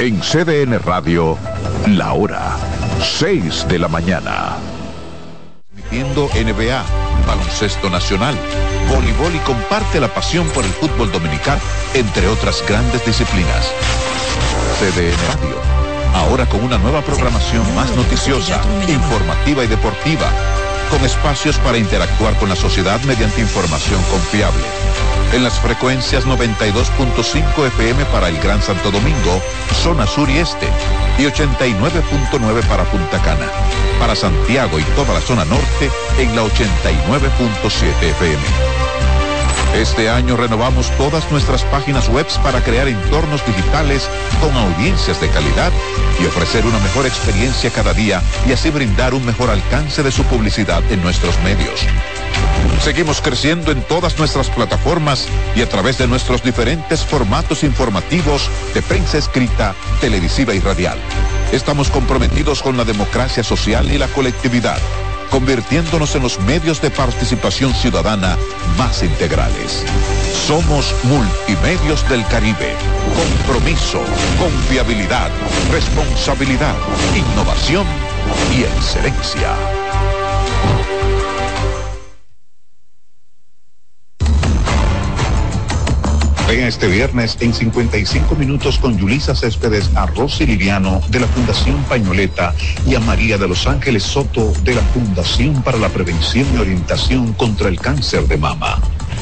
En CDN Radio, la hora 6 de la mañana. Viendo NBA, baloncesto nacional, voleibol y comparte la pasión por el fútbol dominicano, entre otras grandes disciplinas. CDN Radio, ahora con una nueva programación más noticiosa, informativa y deportiva, con espacios para interactuar con la sociedad mediante información confiable en las frecuencias 92.5 FM para el Gran Santo Domingo, zona sur y este, y 89.9 para Punta Cana. Para Santiago y toda la zona norte en la 89.7 FM. Este año renovamos todas nuestras páginas web para crear entornos digitales con audiencias de calidad y ofrecer una mejor experiencia cada día y así brindar un mejor alcance de su publicidad en nuestros medios. Seguimos creciendo en todas nuestras plataformas y a través de nuestros diferentes formatos informativos de prensa escrita, televisiva y radial. Estamos comprometidos con la democracia social y la colectividad convirtiéndonos en los medios de participación ciudadana más integrales. Somos Multimedios del Caribe. Compromiso, confiabilidad, responsabilidad, innovación y excelencia. Ven este viernes en 55 minutos con Yulisa Céspedes a Rosy Liriano de la Fundación Pañoleta y a María de Los Ángeles Soto de la Fundación para la Prevención y Orientación contra el Cáncer de Mama.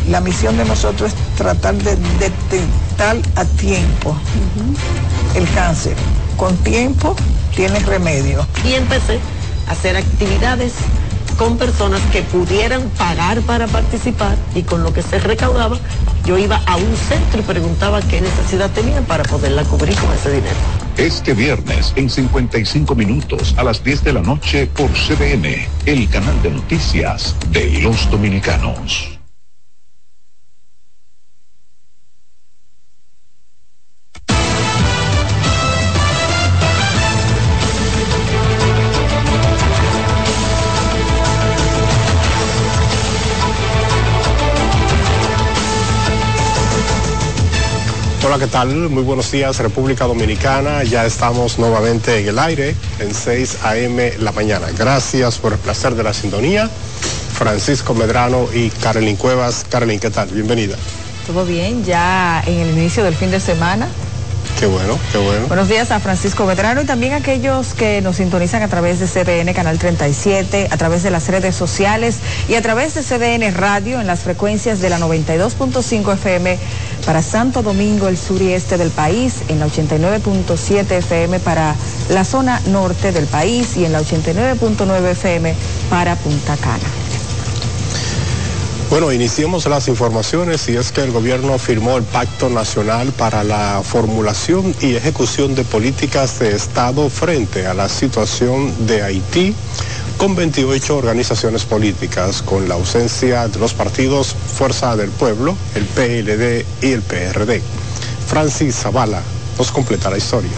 La misión de nosotros es tratar de detectar a tiempo el cáncer. Con tiempo tienes remedio. Y empecé a hacer actividades con personas que pudieran pagar para participar y con lo que se recaudaba, yo iba a un centro y preguntaba qué necesidad tenían para poderla cubrir con ese dinero. Este viernes en 55 minutos a las 10 de la noche por CBN, el canal de noticias de los dominicanos. ¿Qué tal? Muy buenos días, República Dominicana. Ya estamos nuevamente en el aire en 6 a.m. la mañana. Gracias por el placer de la sintonía. Francisco Medrano y Carolyn Cuevas. Carolyn, ¿qué tal? Bienvenida. Todo bien, ya en el inicio del fin de semana. Qué bueno, qué bueno. Buenos días a Francisco Medrano y también a aquellos que nos sintonizan a través de CDN Canal 37, a través de las redes sociales y a través de CDN Radio en las frecuencias de la 92.5 FM para Santo Domingo, el sur y este del país, en la 89.7 FM para la zona norte del país y en la 89.9 FM para Punta Cana. Bueno, iniciemos las informaciones y es que el gobierno firmó el Pacto Nacional para la formulación y ejecución de políticas de Estado frente a la situación de Haití con 28 organizaciones políticas, con la ausencia de los partidos Fuerza del Pueblo, el PLD y el PRD. Francis Zavala nos completa la historia.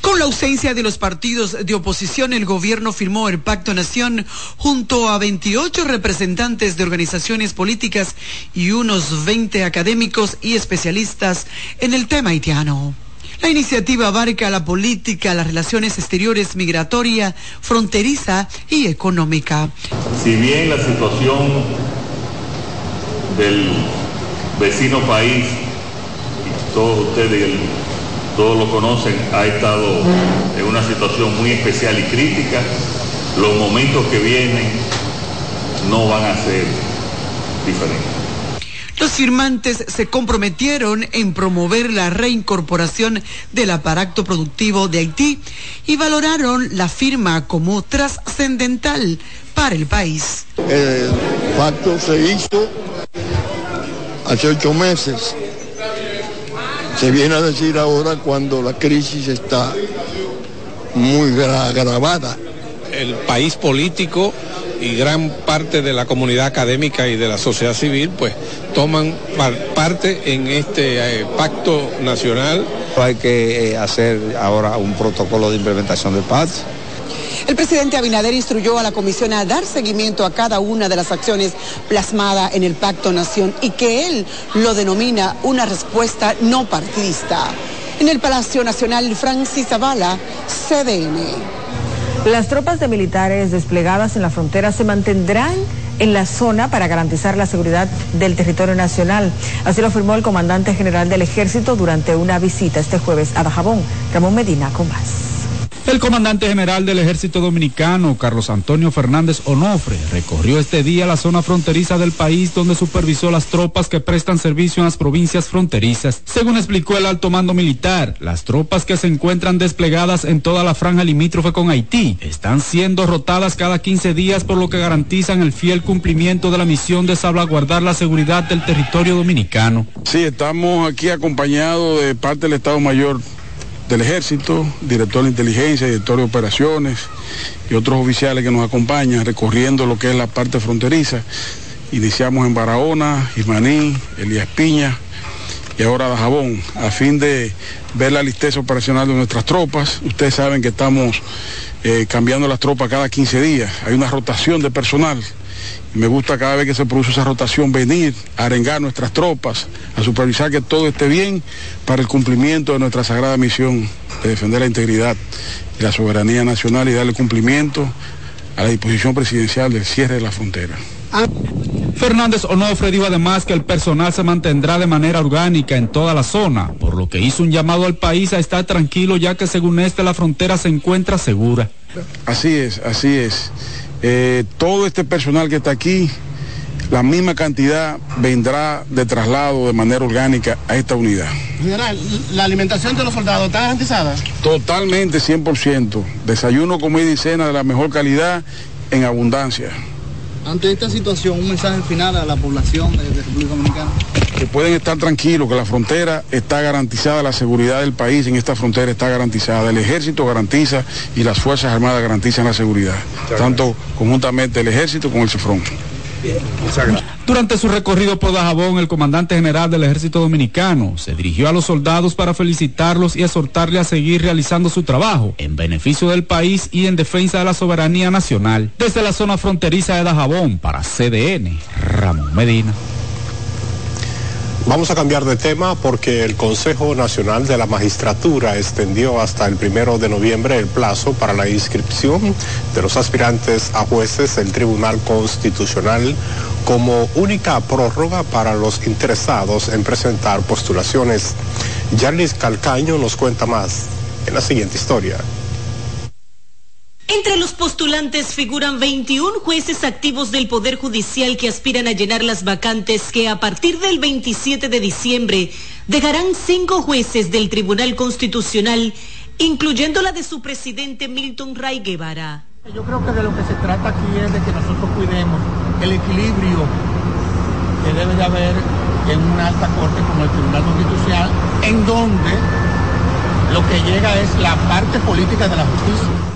Con la ausencia de los partidos de oposición, el gobierno firmó el Pacto Nación junto a 28 representantes de organizaciones políticas y unos 20 académicos y especialistas en el tema haitiano. La iniciativa abarca la política, las relaciones exteriores, migratoria, fronteriza y económica. Si bien la situación del vecino país, y todos ustedes todos lo conocen, ha estado en una situación muy especial y crítica, los momentos que vienen no van a ser diferentes. Los firmantes se comprometieron en promover la reincorporación del aparato productivo de Haití y valoraron la firma como trascendental para el país. El pacto se hizo hace ocho meses. Se viene a decir ahora cuando la crisis está muy agravada. El país político y gran parte de la comunidad académica y de la sociedad civil pues toman parte en este eh, pacto nacional. Hay que eh, hacer ahora un protocolo de implementación del pacto El presidente Abinader instruyó a la comisión a dar seguimiento a cada una de las acciones plasmadas en el Pacto Nación y que él lo denomina una respuesta no partidista. En el Palacio Nacional, Francis Zavala, CDN. Las tropas de militares desplegadas en la frontera se mantendrán en la zona para garantizar la seguridad del territorio nacional. Así lo afirmó el comandante general del ejército durante una visita este jueves a Dajabón. Ramón Medina con más. El comandante general del ejército dominicano, Carlos Antonio Fernández Onofre, recorrió este día la zona fronteriza del país donde supervisó las tropas que prestan servicio en las provincias fronterizas. Según explicó el alto mando militar, las tropas que se encuentran desplegadas en toda la franja limítrofe con Haití están siendo rotadas cada 15 días por lo que garantizan el fiel cumplimiento de la misión de salvaguardar la seguridad del territorio dominicano. Sí, estamos aquí acompañados de parte del Estado Mayor del Ejército, director de inteligencia, director de operaciones y otros oficiales que nos acompañan recorriendo lo que es la parte fronteriza. Iniciamos en Barahona, Ismaní, Elías Piña y ahora Dajabón, a fin de ver la listeza operacional de nuestras tropas. Ustedes saben que estamos eh, cambiando las tropas cada 15 días, hay una rotación de personal me gusta cada vez que se produce esa rotación venir a arengar nuestras tropas, a supervisar que todo esté bien para el cumplimiento de nuestra sagrada misión de defender la integridad y la soberanía nacional y darle cumplimiento a la disposición presidencial del cierre de la frontera. Fernández Onofre dijo además que el personal se mantendrá de manera orgánica en toda la zona, por lo que hizo un llamado al país a estar tranquilo ya que según este la frontera se encuentra segura. Así es, así es. Eh, todo este personal que está aquí, la misma cantidad vendrá de traslado de manera orgánica a esta unidad. General, ¿la alimentación de los soldados está garantizada? Totalmente, 100%. Desayuno, comida y cena de la mejor calidad en abundancia. Ante esta situación, un mensaje final a la población de, República Dominicana. Que pueden estar tranquilos, que la frontera está garantizada, la seguridad del país en esta frontera está garantizada. El ejército garantiza y las Fuerzas Armadas garantizan la seguridad, tanto conjuntamente el ejército con el CEFRON. Durante su recorrido por Dajabón, el comandante general del ejército dominicano se dirigió a los soldados para felicitarlos y exhortarle a seguir realizando su trabajo en beneficio del país y en defensa de la soberanía nacional. Desde la zona fronteriza de Dajabón, para CDN, Ramón Medina. Vamos a cambiar de tema porque el Consejo Nacional de la Magistratura extendió hasta el primero de noviembre el plazo para la inscripción de los aspirantes a jueces del Tribunal Constitucional como única prórroga para los interesados en presentar postulaciones. Jarlis Calcaño nos cuenta más en la siguiente historia. Entre los postulantes figuran 21 jueces activos del Poder Judicial que aspiran a llenar las vacantes que a partir del 27 de diciembre dejarán cinco jueces del Tribunal Constitucional, incluyendo la de su presidente Milton Ray Guevara. Yo creo que de lo que se trata aquí es de que nosotros cuidemos el equilibrio que debe de haber en una alta corte como el Tribunal Constitucional, en donde lo que llega es la parte política de la justicia.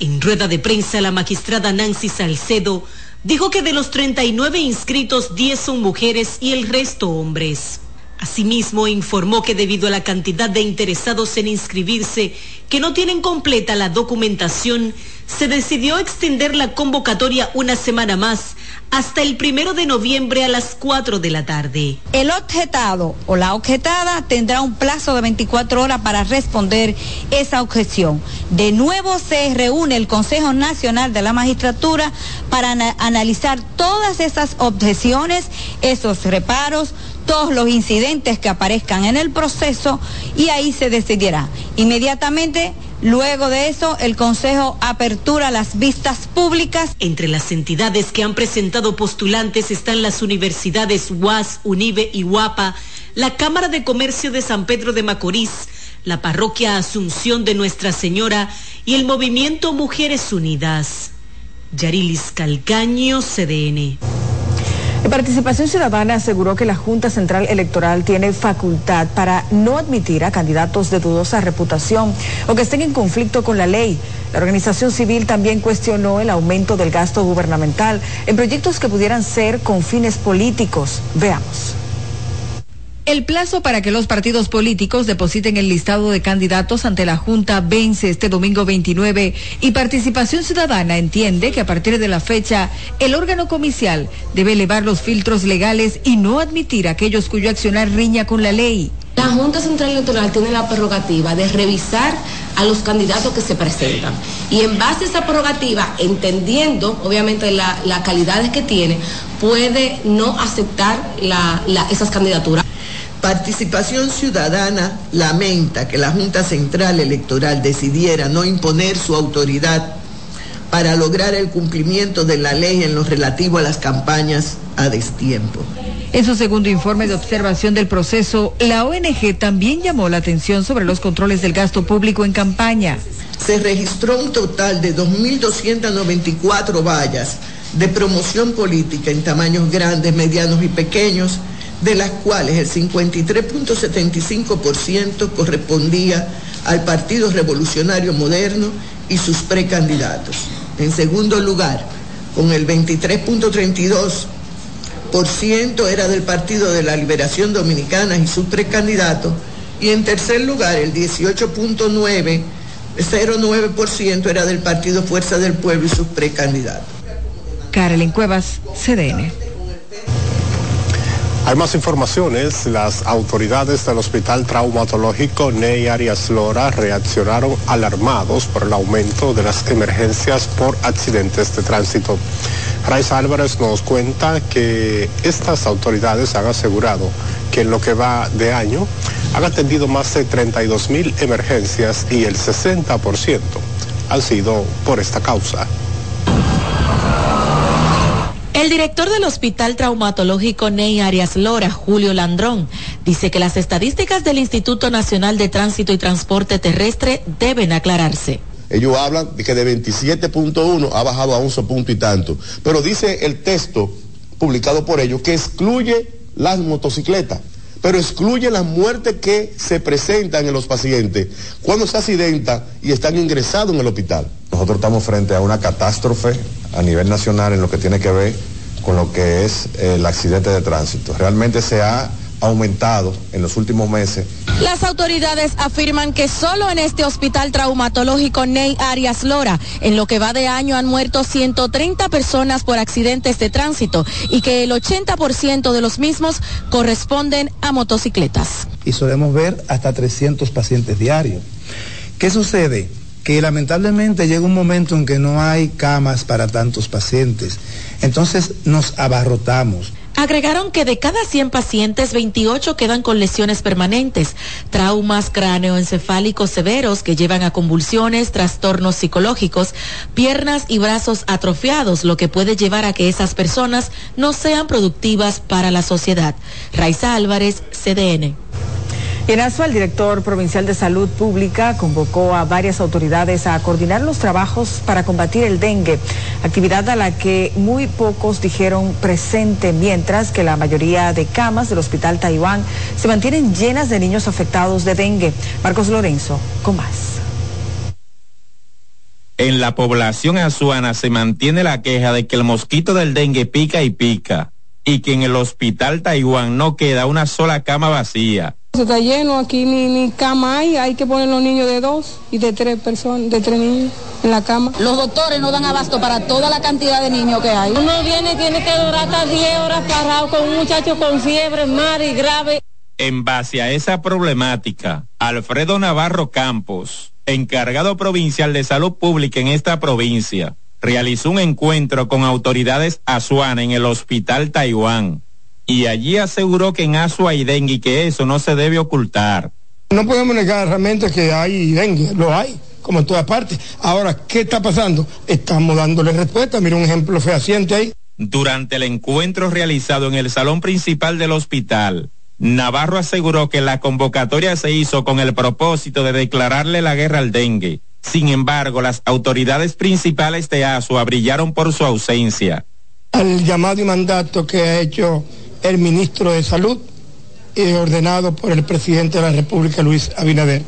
En rueda de prensa, la magistrada Nancy Salcedo dijo que de los 39 inscritos, 10 son mujeres y el resto hombres. Asimismo, informó que debido a la cantidad de interesados en inscribirse que no tienen completa la documentación, se decidió extender la convocatoria una semana más hasta el primero de noviembre a las 4 de la tarde. El objetado o la objetada tendrá un plazo de 24 horas para responder esa objeción. De nuevo se reúne el Consejo Nacional de la Magistratura para analizar todas esas objeciones, esos reparos, todos los incidentes que aparezcan en el proceso y ahí se decidirá. Inmediatamente Luego de eso, el Consejo apertura las vistas públicas. Entre las entidades que han presentado postulantes están las universidades UAS, UNIBE y UAPA, la Cámara de Comercio de San Pedro de Macorís, la Parroquia Asunción de Nuestra Señora y el Movimiento Mujeres Unidas. Yarilis Calcaño, CDN. En Participación Ciudadana aseguró que la Junta Central Electoral tiene facultad para no admitir a candidatos de dudosa reputación o que estén en conflicto con la ley. La organización civil también cuestionó el aumento del gasto gubernamental en proyectos que pudieran ser con fines políticos. Veamos. El plazo para que los partidos políticos depositen el listado de candidatos ante la Junta vence este domingo 29 y Participación Ciudadana entiende que a partir de la fecha el órgano comicial debe elevar los filtros legales y no admitir a aquellos cuyo accionar riña con la ley. La Junta Central Electoral tiene la prerrogativa de revisar a los candidatos que se presentan. Y en base a esa prerrogativa, entendiendo obviamente las calidades que tiene, puede no aceptar esas candidaturas. Participación Ciudadana lamenta que la Junta Central Electoral decidiera no imponer su autoridad para lograr el cumplimiento de la ley en lo relativo a las campañas a destiempo. En su segundo informe de observación del proceso, la ONG también llamó la atención sobre los controles del gasto público en campaña. Se registró un total de 2.294 vallas de promoción política en tamaños grandes, medianos y pequeños de las cuales el 53.75% correspondía al Partido Revolucionario Moderno y sus precandidatos. En segundo lugar, con el 23.32% era del Partido de la Liberación Dominicana y sus precandidatos. Y en tercer lugar, el 18.09% era del Partido Fuerza del Pueblo y sus precandidatos. Carolyn Cuevas, CDN. Hay más informaciones. Las autoridades del Hospital Traumatológico Ney Arias Lora reaccionaron alarmados por el aumento de las emergencias por accidentes de tránsito. Raiz Álvarez nos cuenta que estas autoridades han asegurado que en lo que va de año han atendido más de 32 mil emergencias y el 60% han sido por esta causa. El director del Hospital Traumatológico Ney Arias Lora, Julio Landrón, dice que las estadísticas del Instituto Nacional de Tránsito y Transporte Terrestre deben aclararse. Ellos hablan de que de 27.1 ha bajado a 11 punto y tanto, pero dice el texto publicado por ellos que excluye las motocicletas, pero excluye las muertes que se presentan en los pacientes cuando se accidentan y están ingresados en el hospital. Nosotros estamos frente a una catástrofe a nivel nacional en lo que tiene que ver con lo que es el accidente de tránsito. Realmente se ha aumentado en los últimos meses. Las autoridades afirman que solo en este hospital traumatológico Ney Arias Lora, en lo que va de año han muerto 130 personas por accidentes de tránsito y que el 80% de los mismos corresponden a motocicletas. Y solemos ver hasta 300 pacientes diarios. ¿Qué sucede? que lamentablemente llega un momento en que no hay camas para tantos pacientes. Entonces nos abarrotamos. Agregaron que de cada 100 pacientes, 28 quedan con lesiones permanentes, traumas cráneoencefálicos severos que llevan a convulsiones, trastornos psicológicos, piernas y brazos atrofiados, lo que puede llevar a que esas personas no sean productivas para la sociedad. Raiza Álvarez, CDN. En Asua, el director provincial de Salud Pública convocó a varias autoridades a coordinar los trabajos para combatir el dengue, actividad a la que muy pocos dijeron presente, mientras que la mayoría de camas del Hospital Taiwán se mantienen llenas de niños afectados de dengue. Marcos Lorenzo, con más. En la población azuana se mantiene la queja de que el mosquito del dengue pica y pica, y que en el Hospital Taiwán no queda una sola cama vacía está lleno aquí, ni, ni cama hay, hay que poner los niños de dos y de tres personas, de tres niños en la cama. Los doctores no dan abasto para toda la cantidad de niños que hay. Uno viene, tiene que durar hasta 10 horas parado con un muchacho con fiebre, mar y grave. En base a esa problemática, Alfredo Navarro Campos, encargado provincial de salud pública en esta provincia, realizó un encuentro con autoridades azuanas en el Hospital Taiwán y allí aseguró que en Asua hay dengue y que eso no se debe ocultar. No podemos negar realmente que hay dengue, lo hay, como en todas partes. Ahora, ¿qué está pasando? Estamos dándole respuesta, mira un ejemplo fehaciente ahí. Durante el encuentro realizado en el salón principal del hospital, Navarro aseguró que la convocatoria se hizo con el propósito de declararle la guerra al dengue. Sin embargo, las autoridades principales de Asua brillaron por su ausencia. Al llamado y mandato que ha hecho el ministro de Salud, y ordenado por el presidente de la República, Luis Abinader.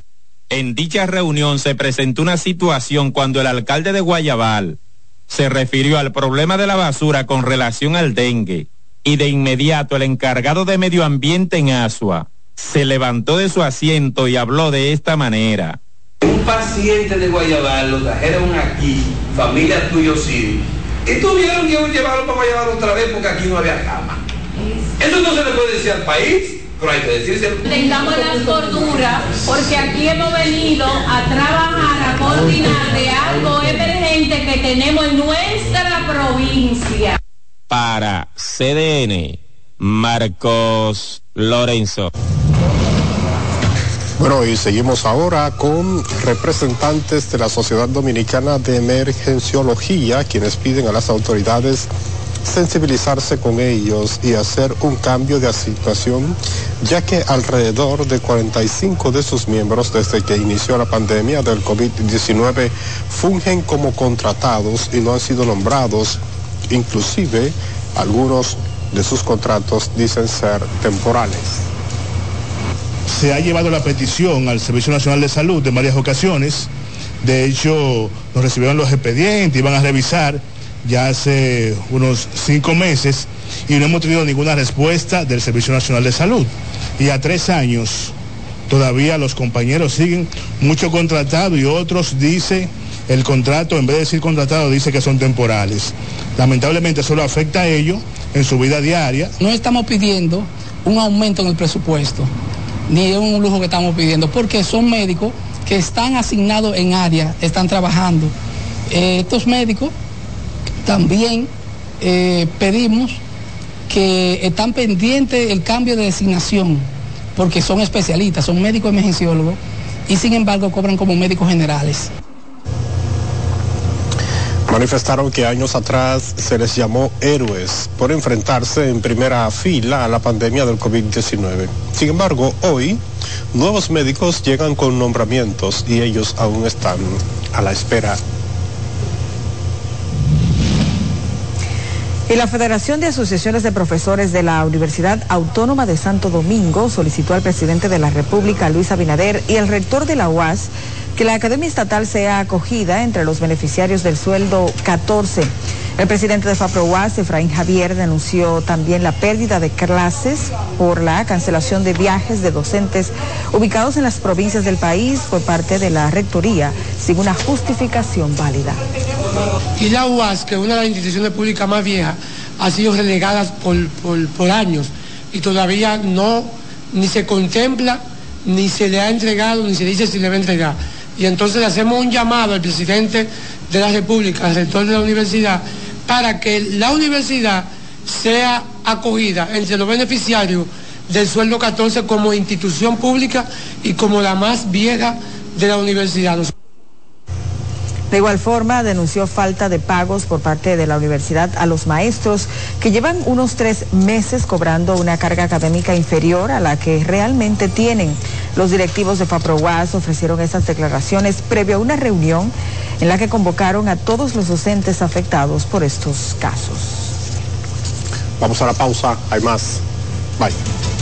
En dicha reunión se presentó una situación cuando el alcalde de Guayabal se refirió al problema de la basura con relación al dengue y de inmediato el encargado de medio ambiente en Asua se levantó de su asiento y habló de esta manera. Un paciente de Guayabal lo trajeron aquí, familia tuyo sí, y tuvieron que llevarlo para Guayabal otra vez porque aquí no había cama. Eso no se le puede decir al país, pero hay que decírselo. Tengamos la cordura porque aquí hemos venido a trabajar, a coordinar de algo emergente que tenemos en nuestra provincia. Para CDN, Marcos Lorenzo. Bueno, y seguimos ahora con representantes de la Sociedad Dominicana de Emergenciología, quienes piden a las autoridades sensibilizarse con ellos y hacer un cambio de asignación, ya que alrededor de 45 de sus miembros desde que inició la pandemia del COVID-19 fungen como contratados y no han sido nombrados, inclusive algunos de sus contratos dicen ser temporales. Se ha llevado la petición al Servicio Nacional de Salud de varias ocasiones. De hecho, nos recibieron los expedientes, iban a revisar ya hace unos cinco meses y no hemos tenido ninguna respuesta del Servicio Nacional de Salud. Y a tres años todavía los compañeros siguen mucho contratado y otros dice el contrato, en vez de decir contratado, dice que son temporales. Lamentablemente solo afecta a ellos en su vida diaria. No estamos pidiendo un aumento en el presupuesto, ni un lujo que estamos pidiendo, porque son médicos que están asignados en área, están trabajando. Eh, estos médicos también eh, pedimos que están pendientes el cambio de designación, porque son especialistas, son médicos emergenciólogos, y sin embargo cobran como médicos generales. Manifestaron que años atrás se les llamó héroes por enfrentarse en primera fila a la pandemia del COVID-19. Sin embargo, hoy nuevos médicos llegan con nombramientos y ellos aún están a la espera Y la Federación de Asociaciones de Profesores de la Universidad Autónoma de Santo Domingo solicitó al presidente de la República, Luis Abinader, y al rector de la UAS que la Academia Estatal sea acogida entre los beneficiarios del sueldo 14. El presidente de FAPROUAS, Efraín Javier, denunció también la pérdida de clases por la cancelación de viajes de docentes ubicados en las provincias del país por parte de la Rectoría sin una justificación válida. Y la UAS, que es una de las instituciones públicas más viejas, ha sido relegada por, por, por años y todavía no, ni se contempla, ni se le ha entregado, ni se dice si le va a entregar. Y entonces le hacemos un llamado al presidente de la República, al rector de la universidad, para que la universidad sea acogida entre los beneficiarios del sueldo 14 como institución pública y como la más vieja de la universidad. De igual forma, denunció falta de pagos por parte de la universidad a los maestros que llevan unos tres meses cobrando una carga académica inferior a la que realmente tienen. Los directivos de FAPROWAS ofrecieron esas declaraciones previo a una reunión en la que convocaron a todos los docentes afectados por estos casos. Vamos a la pausa, hay más. Bye.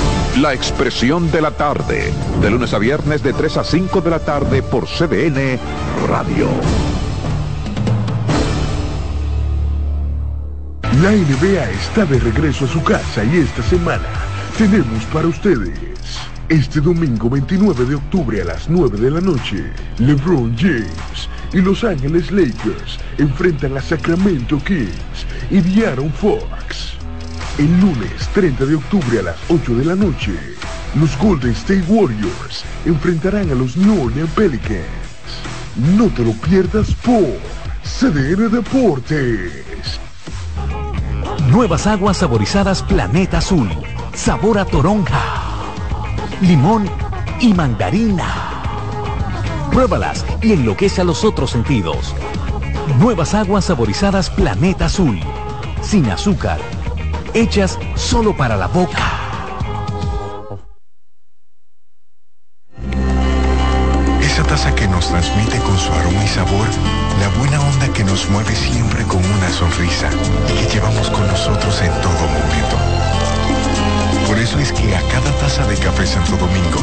La expresión de la tarde, de lunes a viernes de 3 a 5 de la tarde por CDN Radio. La NBA está de regreso a su casa y esta semana tenemos para ustedes. Este domingo 29 de octubre a las 9 de la noche, LeBron James y Los Ángeles Lakers enfrentan a Sacramento Kings y Diaron Fox. El lunes 30 de octubre a las 8 de la noche, los Golden State Warriors enfrentarán a los New Orleans Pelicans. No te lo pierdas por CDN Deportes. Nuevas aguas saborizadas Planeta Azul. Sabor a toronja, limón y mandarina. Pruébalas y enloquece a los otros sentidos. Nuevas aguas saborizadas Planeta Azul. Sin azúcar. Hechas solo para la boca. Esa taza que nos transmite con su aroma y sabor la buena onda que nos mueve siempre con una sonrisa y que llevamos con nosotros en todo momento. Por eso es que a cada taza de café Santo Domingo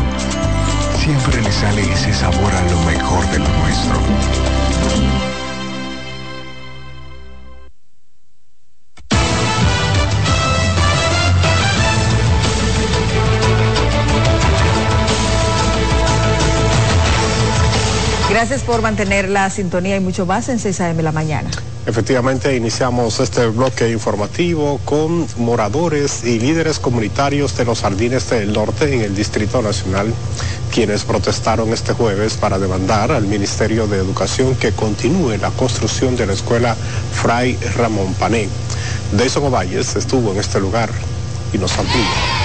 siempre le sale ese sabor a lo mejor de lo nuestro. Gracias por mantener la sintonía y mucho más en 6 a.m. la mañana. Efectivamente, iniciamos este bloque informativo con moradores y líderes comunitarios de los jardines del norte en el Distrito Nacional, quienes protestaron este jueves para demandar al Ministerio de Educación que continúe la construcción de la escuela Fray Ramón Pané. Deison Ovalles estuvo en este lugar y nos amplía.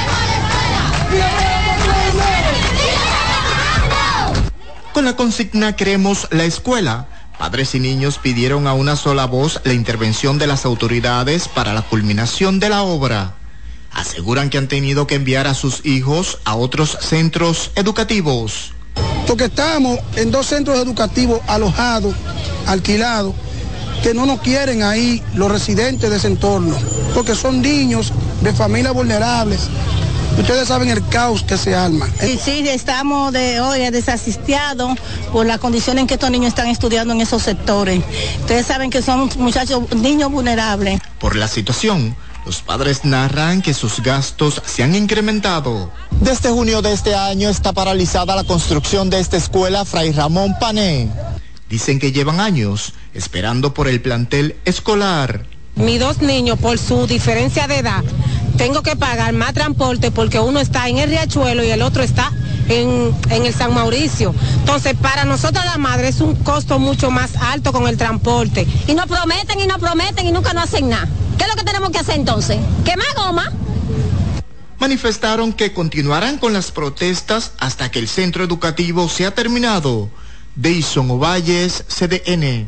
Con la consigna Queremos la escuela, padres y niños pidieron a una sola voz la intervención de las autoridades para la culminación de la obra. Aseguran que han tenido que enviar a sus hijos a otros centros educativos. Porque estamos en dos centros educativos alojados, alquilados, que no nos quieren ahí los residentes de ese entorno, porque son niños de familias vulnerables, Ustedes saben el caos que se arma. Sí, sí, estamos de hoy desasistiados por la condición en que estos niños están estudiando en esos sectores. Ustedes saben que son muchachos, niños vulnerables. Por la situación, los padres narran que sus gastos se han incrementado. Desde junio de este año está paralizada la construcción de esta escuela Fray Ramón Pané. Dicen que llevan años esperando por el plantel escolar. Mis dos niños, por su diferencia de edad, tengo que pagar más transporte porque uno está en el Riachuelo y el otro está en, en, el San Mauricio. Entonces, para nosotros la madre es un costo mucho más alto con el transporte. Y nos prometen y nos prometen y nunca nos hacen nada. ¿Qué es lo que tenemos que hacer entonces? ¿Quemar goma? Manifestaron que continuarán con las protestas hasta que el centro educativo sea terminado. Deison Ovalles, CDN.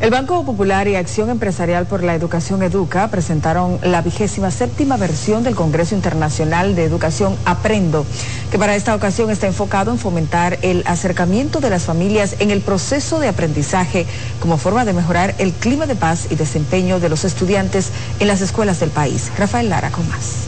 El Banco Popular y Acción Empresarial por la Educación Educa presentaron la vigésima séptima versión del Congreso Internacional de Educación Aprendo, que para esta ocasión está enfocado en fomentar el acercamiento de las familias en el proceso de aprendizaje como forma de mejorar el clima de paz y desempeño de los estudiantes en las escuelas del país. Rafael Lara con más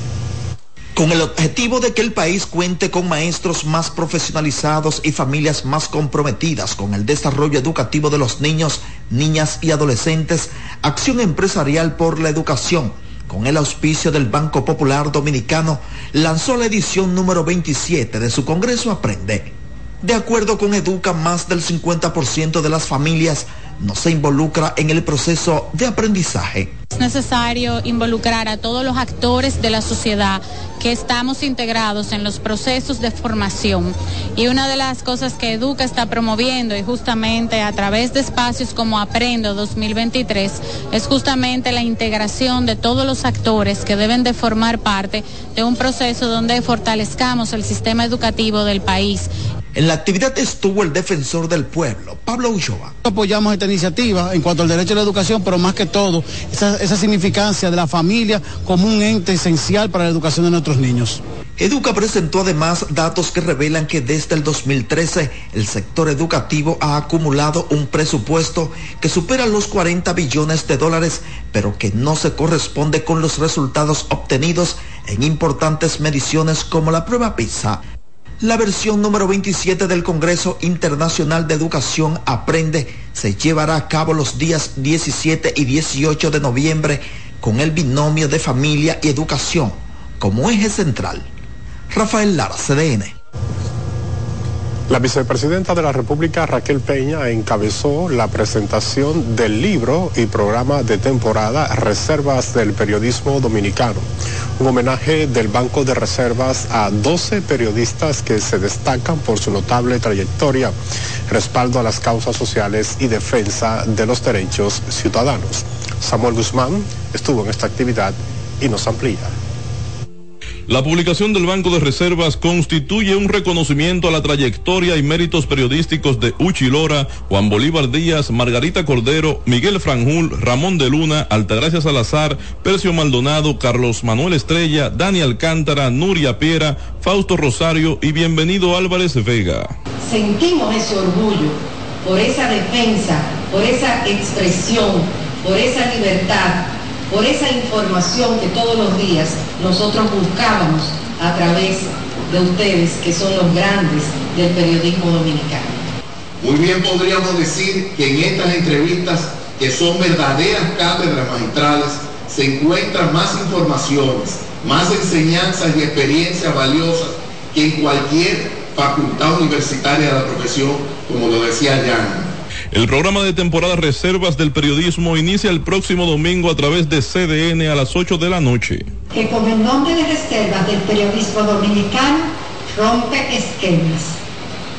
con el objetivo de que el país cuente con maestros más profesionalizados y familias más comprometidas con el desarrollo educativo de los niños, niñas y adolescentes, Acción Empresarial por la Educación, con el auspicio del Banco Popular Dominicano, lanzó la edición número 27 de su Congreso Aprende. De acuerdo con Educa, más del 50% de las familias no se involucra en el proceso de aprendizaje. Es necesario involucrar a todos los actores de la sociedad que estamos integrados en los procesos de formación. Y una de las cosas que Educa está promoviendo y justamente a través de espacios como Aprendo 2023 es justamente la integración de todos los actores que deben de formar parte de un proceso donde fortalezcamos el sistema educativo del país en la actividad estuvo el defensor del pueblo, Pablo Ulloa. Apoyamos esta iniciativa en cuanto al derecho a la educación, pero más que todo, esa, esa significancia de la familia como un ente esencial para la educación de nuestros niños. Educa presentó además datos que revelan que desde el 2013 el sector educativo ha acumulado un presupuesto que supera los 40 billones de dólares, pero que no se corresponde con los resultados obtenidos en importantes mediciones como la prueba PISA. La versión número 27 del Congreso Internacional de Educación Aprende se llevará a cabo los días 17 y 18 de noviembre con el binomio de familia y educación como eje central. Rafael Lara, CDN. La vicepresidenta de la República, Raquel Peña, encabezó la presentación del libro y programa de temporada Reservas del Periodismo Dominicano, un homenaje del Banco de Reservas a 12 periodistas que se destacan por su notable trayectoria, respaldo a las causas sociales y defensa de los derechos ciudadanos. Samuel Guzmán estuvo en esta actividad y nos amplía. La publicación del Banco de Reservas constituye un reconocimiento a la trayectoria y méritos periodísticos de Uchi Lora, Juan Bolívar Díaz, Margarita Cordero, Miguel Franjul, Ramón de Luna, Altagracia Salazar, Percio Maldonado, Carlos Manuel Estrella, Dani Alcántara, Nuria Piera, Fausto Rosario y Bienvenido Álvarez Vega. Sentimos ese orgullo por esa defensa, por esa expresión, por esa libertad por esa información que todos los días nosotros buscábamos a través de ustedes, que son los grandes del periodismo dominicano. Muy bien podríamos decir que en estas entrevistas, que son verdaderas cátedras magistrales, se encuentran más informaciones, más enseñanzas y experiencias valiosas que en cualquier facultad universitaria de la profesión, como lo decía Jan. El programa de temporada Reservas del Periodismo inicia el próximo domingo a través de CDN a las 8 de la noche. Que con el nombre de Reservas del Periodismo Dominicano rompe esquemas.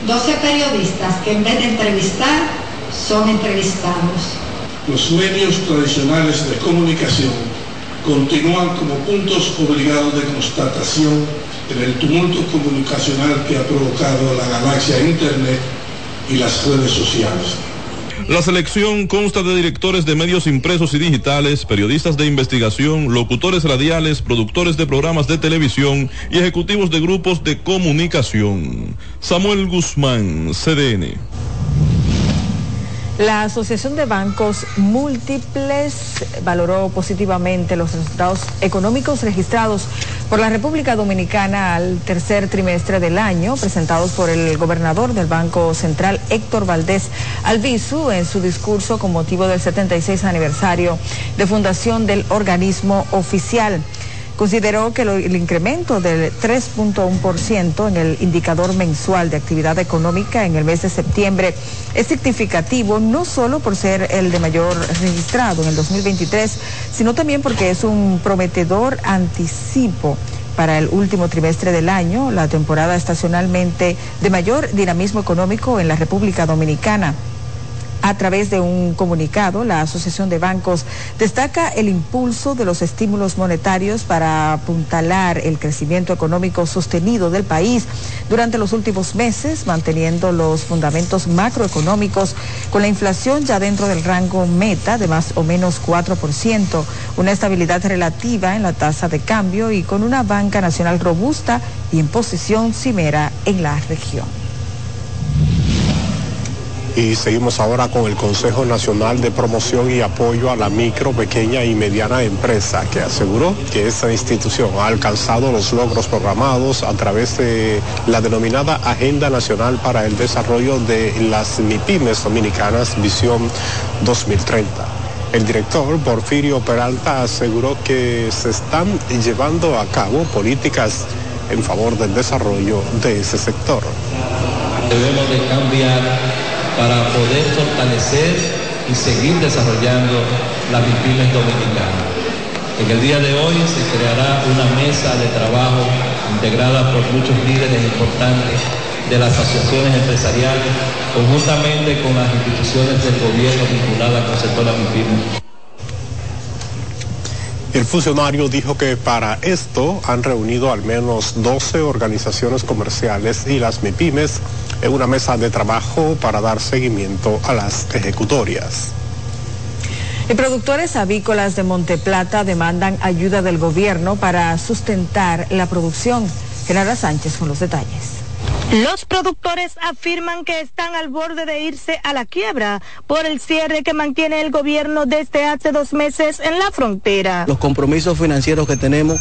12 periodistas que en vez de entrevistar son entrevistados. Los medios tradicionales de comunicación continúan como puntos obligados de constatación en el tumulto comunicacional que ha provocado la galaxia Internet y las redes sociales. La selección consta de directores de medios impresos y digitales, periodistas de investigación, locutores radiales, productores de programas de televisión y ejecutivos de grupos de comunicación. Samuel Guzmán, CDN. La Asociación de Bancos Múltiples valoró positivamente los resultados económicos registrados por la República Dominicana al tercer trimestre del año, presentados por el gobernador del Banco Central, Héctor Valdés Albizu, en su discurso con motivo del 76 aniversario de fundación del organismo oficial. Consideró que el incremento del 3.1% en el indicador mensual de actividad económica en el mes de septiembre es significativo no solo por ser el de mayor registrado en el 2023, sino también porque es un prometedor anticipo para el último trimestre del año, la temporada estacionalmente de mayor dinamismo económico en la República Dominicana. A través de un comunicado, la Asociación de Bancos destaca el impulso de los estímulos monetarios para apuntalar el crecimiento económico sostenido del país durante los últimos meses, manteniendo los fundamentos macroeconómicos con la inflación ya dentro del rango meta de más o menos 4%, una estabilidad relativa en la tasa de cambio y con una banca nacional robusta y en posición cimera en la región. Y seguimos ahora con el Consejo Nacional de Promoción y Apoyo a la Micro, Pequeña y Mediana Empresa, que aseguró que esta institución ha alcanzado los logros programados a través de la denominada Agenda Nacional para el Desarrollo de las MIPIMES Dominicanas Visión 2030. El director Porfirio Peralta aseguró que se están llevando a cabo políticas en favor del desarrollo de ese sector. Para poder fortalecer y seguir desarrollando las MIPIMES dominicanas. En el día de hoy se creará una mesa de trabajo integrada por muchos líderes importantes de las asociaciones empresariales, conjuntamente con las instituciones del gobierno vinculadas con el sector de. El funcionario dijo que para esto han reunido al menos 12 organizaciones comerciales y las MIPIMES en una mesa de trabajo para dar seguimiento a las ejecutorias. Y productores avícolas de Monteplata demandan ayuda del gobierno para sustentar la producción. Genara Sánchez con los detalles. Los productores afirman que están al borde de irse a la quiebra por el cierre que mantiene el gobierno desde hace dos meses en la frontera. Los compromisos financieros que tenemos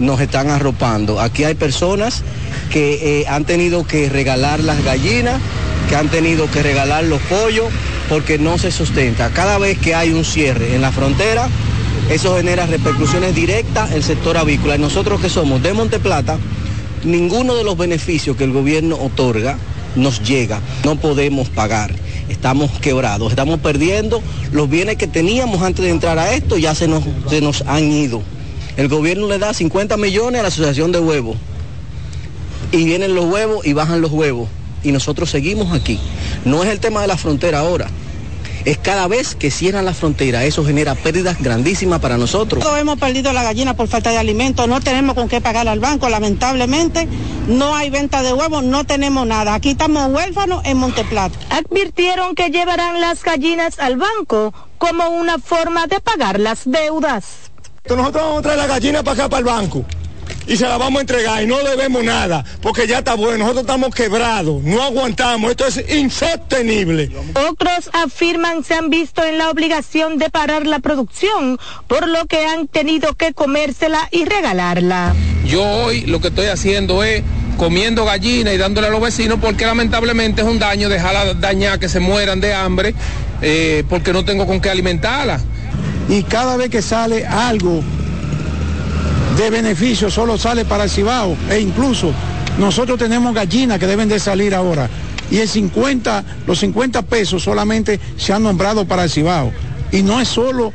nos están arropando. Aquí hay personas que eh, han tenido que regalar las gallinas, que han tenido que regalar los pollos, porque no se sustenta. Cada vez que hay un cierre en la frontera, eso genera repercusiones directas en el sector avícola. Y nosotros que somos de Monteplata, ninguno de los beneficios que el gobierno otorga nos llega. No podemos pagar. Estamos quebrados, estamos perdiendo los bienes que teníamos antes de entrar a esto, ya se nos, se nos han ido. El gobierno le da 50 millones a la Asociación de Huevos. Y vienen los huevos y bajan los huevos. Y nosotros seguimos aquí. No es el tema de la frontera ahora es cada vez que cierran la frontera. Eso genera pérdidas grandísimas para nosotros. Todos hemos perdido la gallina por falta de alimentos, no tenemos con qué pagar al banco, lamentablemente. No hay venta de huevos, no tenemos nada. Aquí estamos huérfanos en Monteplata. Advirtieron que llevarán las gallinas al banco como una forma de pagar las deudas. Nosotros vamos a traer la gallina para acá, para el banco y se la vamos a entregar y no debemos nada, porque ya está bueno, nosotros estamos quebrados, no aguantamos, esto es insostenible. Otros afirman se han visto en la obligación de parar la producción, por lo que han tenido que comérsela y regalarla. Yo hoy lo que estoy haciendo es comiendo gallina y dándole a los vecinos porque lamentablemente es un daño dejarla dañar que se mueran de hambre eh, porque no tengo con qué alimentarla. Y cada vez que sale algo de beneficio solo sale para el Cibao e incluso nosotros tenemos gallinas que deben de salir ahora. Y el 50, los 50 pesos solamente se han nombrado para el Cibao. Y no es solo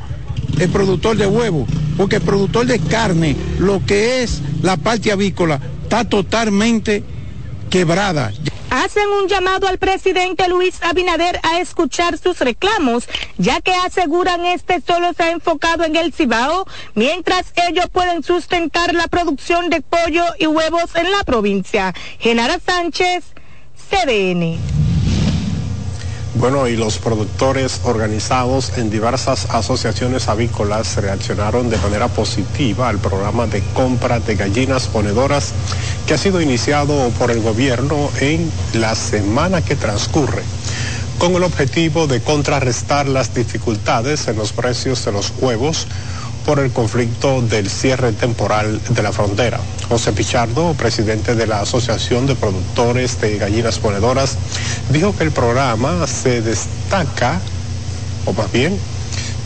el productor de huevo, porque el productor de carne, lo que es la parte avícola, está totalmente quebrada hacen un llamado al presidente Luis Abinader a escuchar sus reclamos, ya que aseguran este solo se ha enfocado en el Cibao, mientras ellos pueden sustentar la producción de pollo y huevos en la provincia. Genara Sánchez, CDN. Bueno, y los productores organizados en diversas asociaciones avícolas reaccionaron de manera positiva al programa de compra de gallinas ponedoras que ha sido iniciado por el gobierno en la semana que transcurre, con el objetivo de contrarrestar las dificultades en los precios de los huevos por el conflicto del cierre temporal de la frontera. José Pichardo, presidente de la Asociación de Productores de Gallinas Ponedoras, dijo que el programa se destaca, o más bien,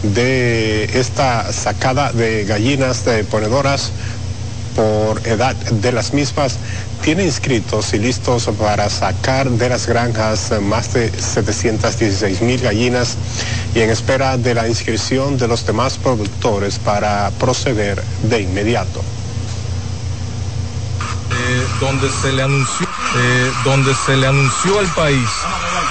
de esta sacada de gallinas de ponedoras por edad de las mismas tiene inscritos y listos para sacar de las granjas más de 716 mil gallinas y en espera de la inscripción de los demás productores para proceder de inmediato. Eh, donde se le anunció eh, donde se le anunció al país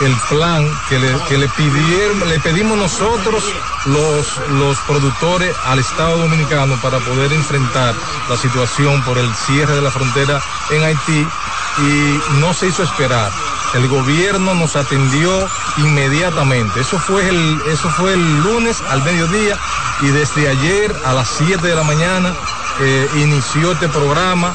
el plan que le, que le pidieron, le pedimos nosotros los, los productores al Estado Dominicano para poder enfrentar la situación por el cierre de la frontera en Haití y no se hizo esperar. El gobierno nos atendió inmediatamente. Eso fue el, eso fue el lunes al mediodía y desde ayer a las 7 de la mañana eh, inició este programa.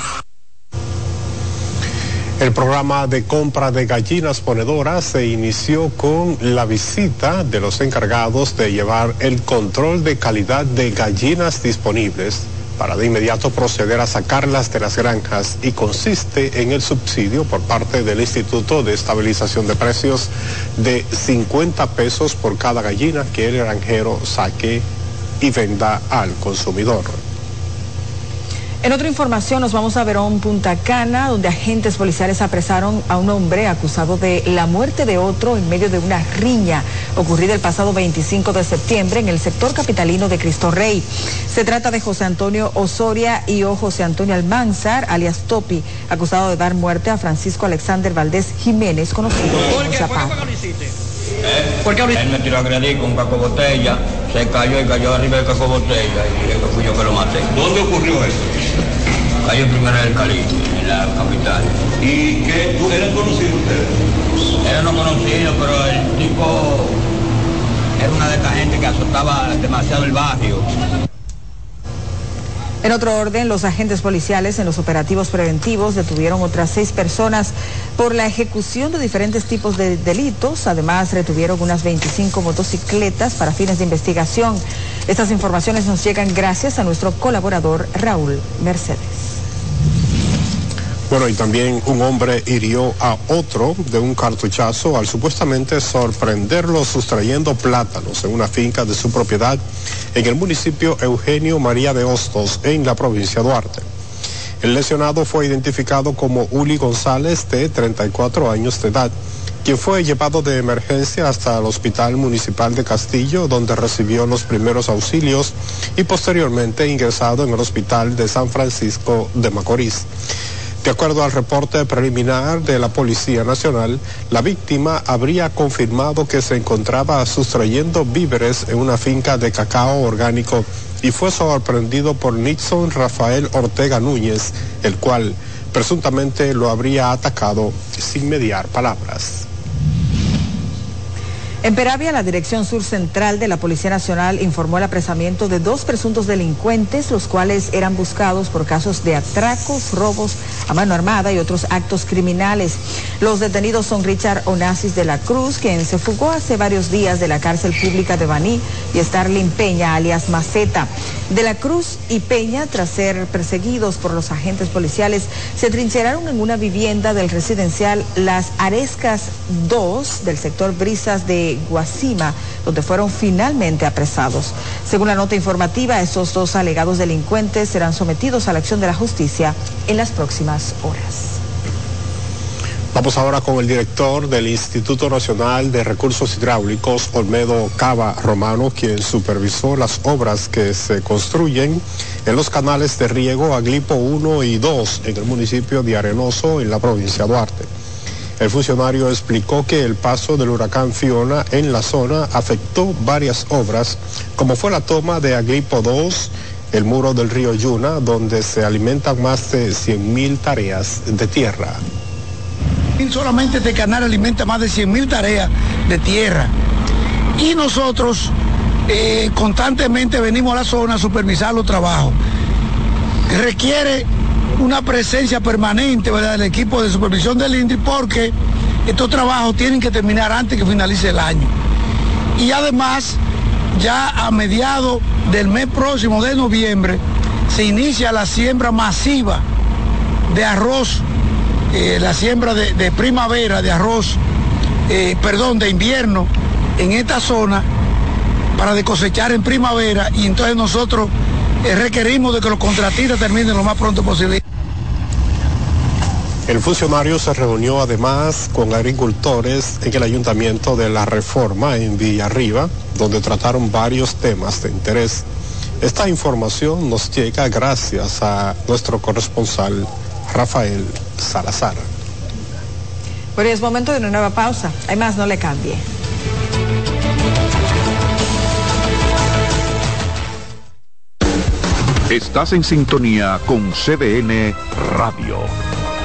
El programa de compra de gallinas ponedoras se inició con la visita de los encargados de llevar el control de calidad de gallinas disponibles para de inmediato proceder a sacarlas de las granjas y consiste en el subsidio por parte del Instituto de Estabilización de Precios de 50 pesos por cada gallina que el granjero saque y venda al consumidor. En otra información nos vamos a Verón, Punta Cana, donde agentes policiales apresaron a un hombre acusado de la muerte de otro en medio de una riña ocurrida el pasado 25 de septiembre en el sector capitalino de Cristo Rey. Se trata de José Antonio Osoria y o José Antonio Almanzar, alias Topi, acusado de dar muerte a Francisco Alexander Valdés Jiménez, conocido como Zapata. ¿Por qué Él me tiró a agredir con un caco botella, se cayó y cayó arriba del caco botella y fui yo que lo maté. ¿Dónde ocurrió eso? Cayó primero en el Cali, en la capital. ¿Y qué? ¿Eran conocidos ustedes? Eran no conocidos, pero el tipo era una de estas gente que azotaba demasiado el barrio. En otro orden, los agentes policiales en los operativos preventivos detuvieron otras seis personas por la ejecución de diferentes tipos de delitos. Además, retuvieron unas 25 motocicletas para fines de investigación. Estas informaciones nos llegan gracias a nuestro colaborador Raúl Mercedes. Bueno, y también un hombre hirió a otro de un cartuchazo al supuestamente sorprenderlo sustrayendo plátanos en una finca de su propiedad en el municipio Eugenio María de Hostos, en la provincia de Duarte. El lesionado fue identificado como Uli González, de 34 años de edad, quien fue llevado de emergencia hasta el Hospital Municipal de Castillo, donde recibió los primeros auxilios y posteriormente ingresado en el Hospital de San Francisco de Macorís. De acuerdo al reporte preliminar de la Policía Nacional, la víctima habría confirmado que se encontraba sustrayendo víveres en una finca de cacao orgánico y fue sorprendido por Nixon Rafael Ortega Núñez, el cual presuntamente lo habría atacado sin mediar palabras. En Peravia, la Dirección Sur Central de la Policía Nacional informó el apresamiento de dos presuntos delincuentes, los cuales eran buscados por casos de atracos, robos a mano armada y otros actos criminales. Los detenidos son Richard Onassis de la Cruz, quien se fugó hace varios días de la cárcel pública de Baní, y Starling Peña, alias Maceta. De la Cruz y Peña, tras ser perseguidos por los agentes policiales, se trincheraron en una vivienda del residencial Las Arescas 2 del sector Brisas de Guasima, donde fueron finalmente apresados. Según la nota informativa, estos dos alegados delincuentes serán sometidos a la acción de la justicia en las próximas horas. Vamos ahora con el director del Instituto Nacional de Recursos Hidráulicos, Olmedo Cava Romano, quien supervisó las obras que se construyen en los canales de riego Aglipo 1 y 2 en el municipio de Arenoso, en la provincia de Duarte. El funcionario explicó que el paso del huracán Fiona en la zona afectó varias obras, como fue la toma de Aglipo 2, el muro del río Yuna, donde se alimentan más de 100.000 tareas de tierra. Solamente este canal alimenta más de 100.000 tareas de tierra. Y nosotros eh, constantemente venimos a la zona a supervisar los trabajos. Requiere una presencia permanente del equipo de supervisión del INDRI porque estos trabajos tienen que terminar antes que finalice el año. Y además, ya a mediados del mes próximo de noviembre, se inicia la siembra masiva de arroz eh, la siembra de, de, primavera de arroz, eh, perdón, de invierno en esta zona para de cosechar en primavera y entonces nosotros eh, requerimos de que los contratistas terminen lo más pronto posible. El funcionario se reunió además con agricultores en el ayuntamiento de La Reforma en Villarriba, donde trataron varios temas de interés. Esta información nos llega gracias a nuestro corresponsal Rafael Salazar. Bueno, es momento de una nueva pausa. Hay más, no le cambie. Estás en sintonía con CDN Radio.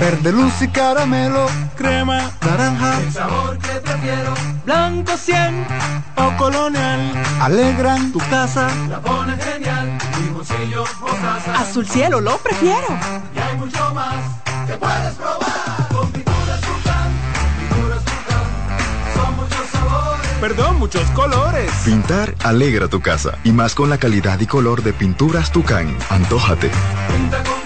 Verde luz y caramelo, crema, naranja, el sabor que prefiero, blanco 100 o colonial, alegran tu casa, la pone genial, limoncillo, mostaza, azul cielo lo prefiero. Y hay mucho más que puedes probar con pinturas Tucán, pinturas Tucán, son muchos sabores. Perdón, muchos colores. Pintar alegra tu casa y más con la calidad y color de pinturas Tucán. Antójate. Pinta con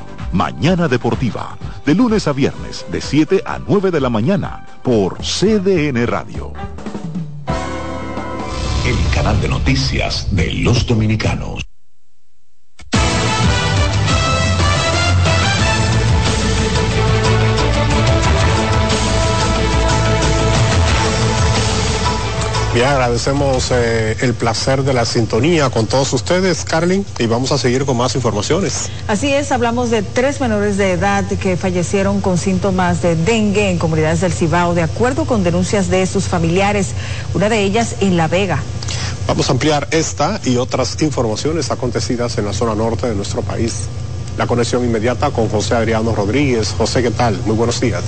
Mañana Deportiva, de lunes a viernes, de 7 a 9 de la mañana, por CDN Radio. El canal de noticias de los dominicanos. Bien, agradecemos eh, el placer de la sintonía con todos ustedes, Carlin, y vamos a seguir con más informaciones. Así es, hablamos de tres menores de edad que fallecieron con síntomas de dengue en comunidades del Cibao, de acuerdo con denuncias de sus familiares, una de ellas en La Vega. Vamos a ampliar esta y otras informaciones acontecidas en la zona norte de nuestro país. La conexión inmediata con José Adriano Rodríguez. José, ¿qué tal? Muy buenos días.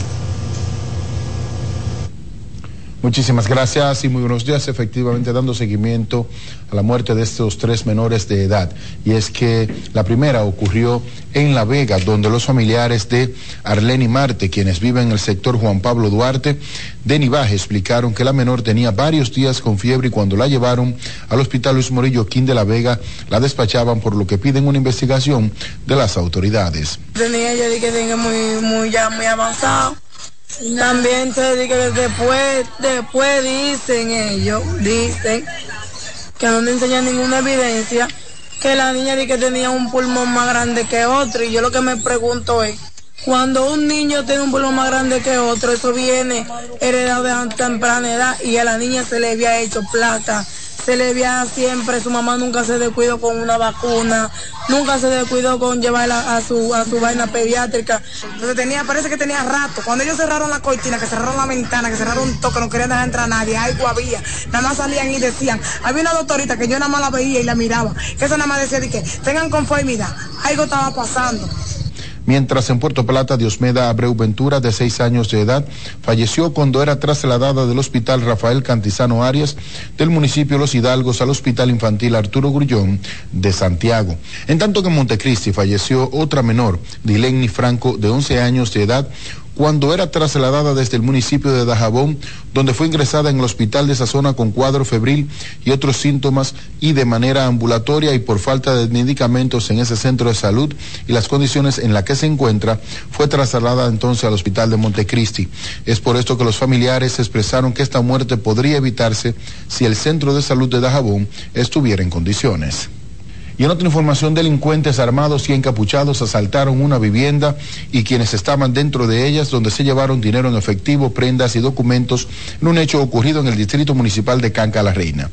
Muchísimas gracias y muy buenos días. Efectivamente, dando seguimiento a la muerte de estos tres menores de edad. Y es que la primera ocurrió en La Vega, donde los familiares de Arlene y Marte, quienes viven en el sector Juan Pablo Duarte, de Nivaje, explicaron que la menor tenía varios días con fiebre y cuando la llevaron al hospital Luis Morillo Quín de La Vega, la despachaban por lo que piden una investigación de las autoridades. Tenía ella de que tenga muy, muy, ya muy avanzado. También te digo que después, después dicen ellos, dicen que no me enseñan ninguna evidencia que la niña di que tenía un pulmón más grande que otro. Y yo lo que me pregunto es, cuando un niño tiene un pulmón más grande que otro, eso viene heredado de temprana edad y a la niña se le había hecho plata se le veía siempre, su mamá nunca se descuidó con una vacuna, nunca se descuidó con llevarla a su, a su vaina pediátrica. Entonces tenía, parece que tenía rato. Cuando ellos cerraron la cortina, que cerraron la ventana, que cerraron todo, que no querían dejar entrar a nadie, algo había. Nada más salían y decían, había una doctorita que yo nada más la veía y la miraba, que eso nada más decía de que tengan conformidad, algo estaba pasando. Mientras en Puerto Plata, Diosmeda Abreu Ventura, de seis años de edad, falleció cuando era trasladada del Hospital Rafael Cantizano Arias del municipio Los Hidalgos al Hospital Infantil Arturo Grullón de Santiago. En tanto que en Montecristi falleció otra menor, Dilenny Franco, de 11 años de edad, cuando era trasladada desde el municipio de Dajabón, donde fue ingresada en el hospital de esa zona con cuadro febril y otros síntomas y de manera ambulatoria y por falta de medicamentos en ese centro de salud y las condiciones en las que se encuentra, fue trasladada entonces al hospital de Montecristi. Es por esto que los familiares expresaron que esta muerte podría evitarse si el centro de salud de Dajabón estuviera en condiciones. Y en otra información, delincuentes armados y encapuchados asaltaron una vivienda y quienes estaban dentro de ellas, donde se llevaron dinero en efectivo, prendas y documentos, en un hecho ocurrido en el distrito municipal de Canca la Reina.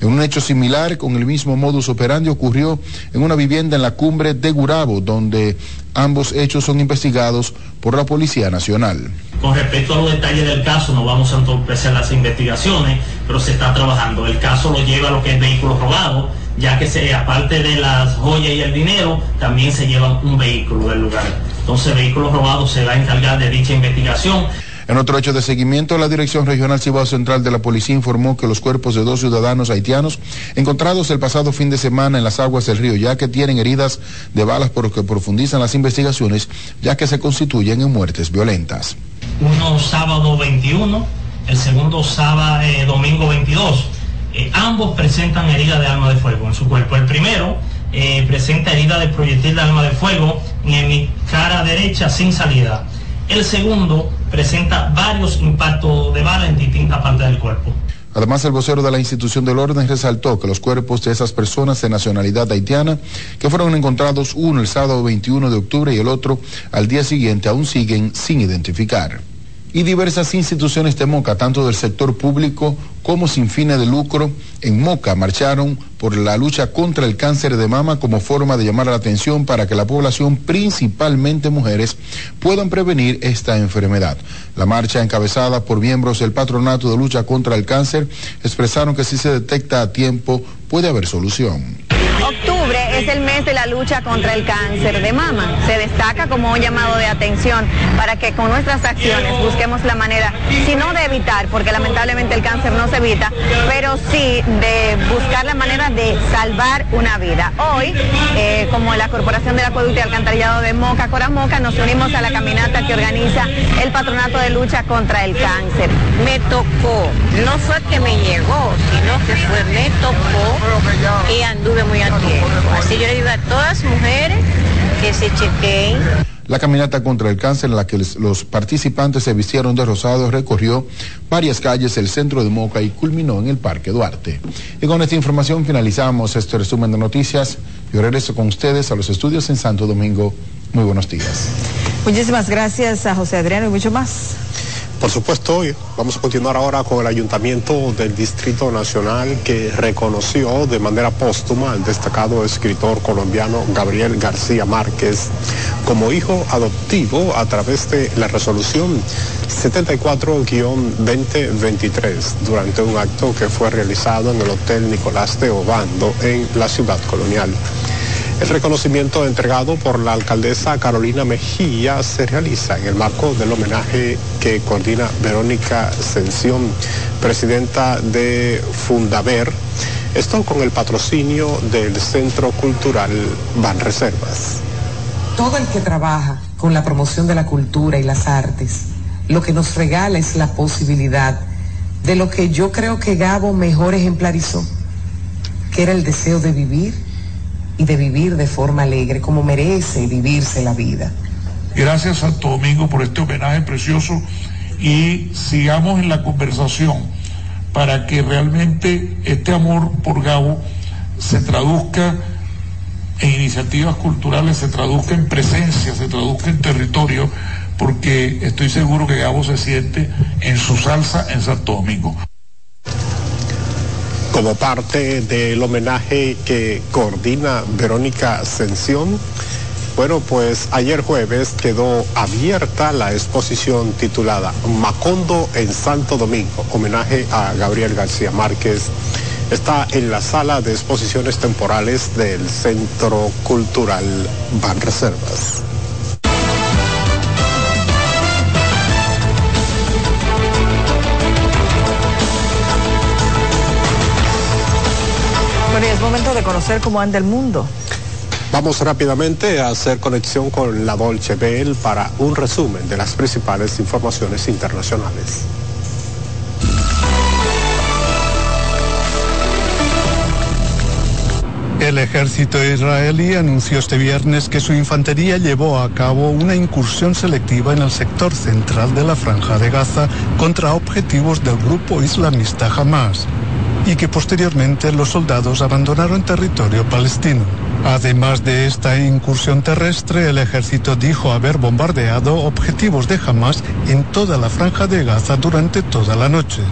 En un hecho similar, con el mismo modus operandi, ocurrió en una vivienda en la cumbre de Gurabo, donde ambos hechos son investigados por la Policía Nacional. Con respecto a los detalles del caso, no vamos a entorpecer las investigaciones, pero se está trabajando. El caso lo lleva a lo que es vehículo robado, ya que se, aparte de las joyas y el dinero, también se lleva un vehículo del lugar. Entonces, vehículo robado se va a encargar de dicha investigación. En otro hecho de seguimiento, la Dirección Regional Cibao Central de la Policía informó que los cuerpos de dos ciudadanos haitianos encontrados el pasado fin de semana en las aguas del río Yaque tienen heridas de balas por lo que profundizan las investigaciones, ya que se constituyen en muertes violentas. Uno sábado 21, el segundo sábado, eh, domingo 22. Eh, ambos presentan herida de arma de fuego en su cuerpo. El primero eh, presenta herida de proyectil de arma de fuego en mi cara derecha sin salida. El segundo presenta varios impactos de bala en distintas partes del cuerpo. Además, el vocero de la institución del orden resaltó que los cuerpos de esas personas de nacionalidad haitiana, que fueron encontrados uno el sábado 21 de octubre y el otro al día siguiente, aún siguen sin identificar y diversas instituciones de Moca, tanto del sector público como sin fines de lucro, en Moca marcharon por la lucha contra el cáncer de mama como forma de llamar la atención para que la población, principalmente mujeres, puedan prevenir esta enfermedad. La marcha encabezada por miembros del Patronato de Lucha contra el Cáncer expresaron que si se detecta a tiempo puede haber solución. Es el mes de la lucha contra el cáncer de mama. Se destaca como un llamado de atención para que con nuestras acciones busquemos la manera, si no de evitar, porque lamentablemente el cáncer no se evita, pero sí de buscar la manera de salvar una vida. Hoy, eh, como la Corporación del Acueducto y Alcantarillado de Moca, Coramoca, nos unimos a la caminata que organiza el Patronato de Lucha contra el Cáncer. Me tocó, no fue que me llegó, sino que fue, me tocó y anduve muy a tiempo. Así yo le digo a todas mujeres que se chequeen. La caminata contra el cáncer en la que los participantes se vistieron de rosado recorrió varias calles del centro de Moca y culminó en el Parque Duarte. Y con esta información finalizamos este resumen de noticias. Yo regreso con ustedes a los estudios en Santo Domingo. Muy buenos días. Muchísimas gracias a José Adriano y mucho más. Por supuesto, vamos a continuar ahora con el Ayuntamiento del Distrito Nacional que reconoció de manera póstuma al destacado escritor colombiano Gabriel García Márquez como hijo adoptivo a través de la resolución 74-2023 durante un acto que fue realizado en el Hotel Nicolás de Obando en la ciudad colonial. El reconocimiento entregado por la alcaldesa Carolina Mejía se realiza en el marco del homenaje que coordina Verónica Sención, presidenta de Fundaver, esto con el patrocinio del Centro Cultural Banreservas. Todo el que trabaja con la promoción de la cultura y las artes, lo que nos regala es la posibilidad de lo que yo creo que Gabo mejor ejemplarizó, que era el deseo de vivir y de vivir de forma alegre, como merece vivirse la vida. Gracias Santo Domingo por este homenaje precioso y sigamos en la conversación para que realmente este amor por Gabo se traduzca en iniciativas culturales, se traduzca en presencia, se traduzca en territorio, porque estoy seguro que Gabo se siente en su salsa en Santo Domingo como parte del homenaje que coordina Verónica Ascensión. Bueno, pues ayer jueves quedó abierta la exposición titulada Macondo en Santo Domingo, homenaje a Gabriel García Márquez. Está en la sala de exposiciones temporales del Centro Cultural Banreservas. Es momento de conocer cómo anda el mundo. Vamos rápidamente a hacer conexión con la Dolce Bell para un resumen de las principales informaciones internacionales. El ejército israelí anunció este viernes que su infantería llevó a cabo una incursión selectiva en el sector central de la franja de Gaza contra objetivos del grupo islamista Hamas y que posteriormente los soldados abandonaron territorio palestino. Además de esta incursión terrestre, el ejército dijo haber bombardeado objetivos de Hamas en toda la franja de Gaza durante toda la noche.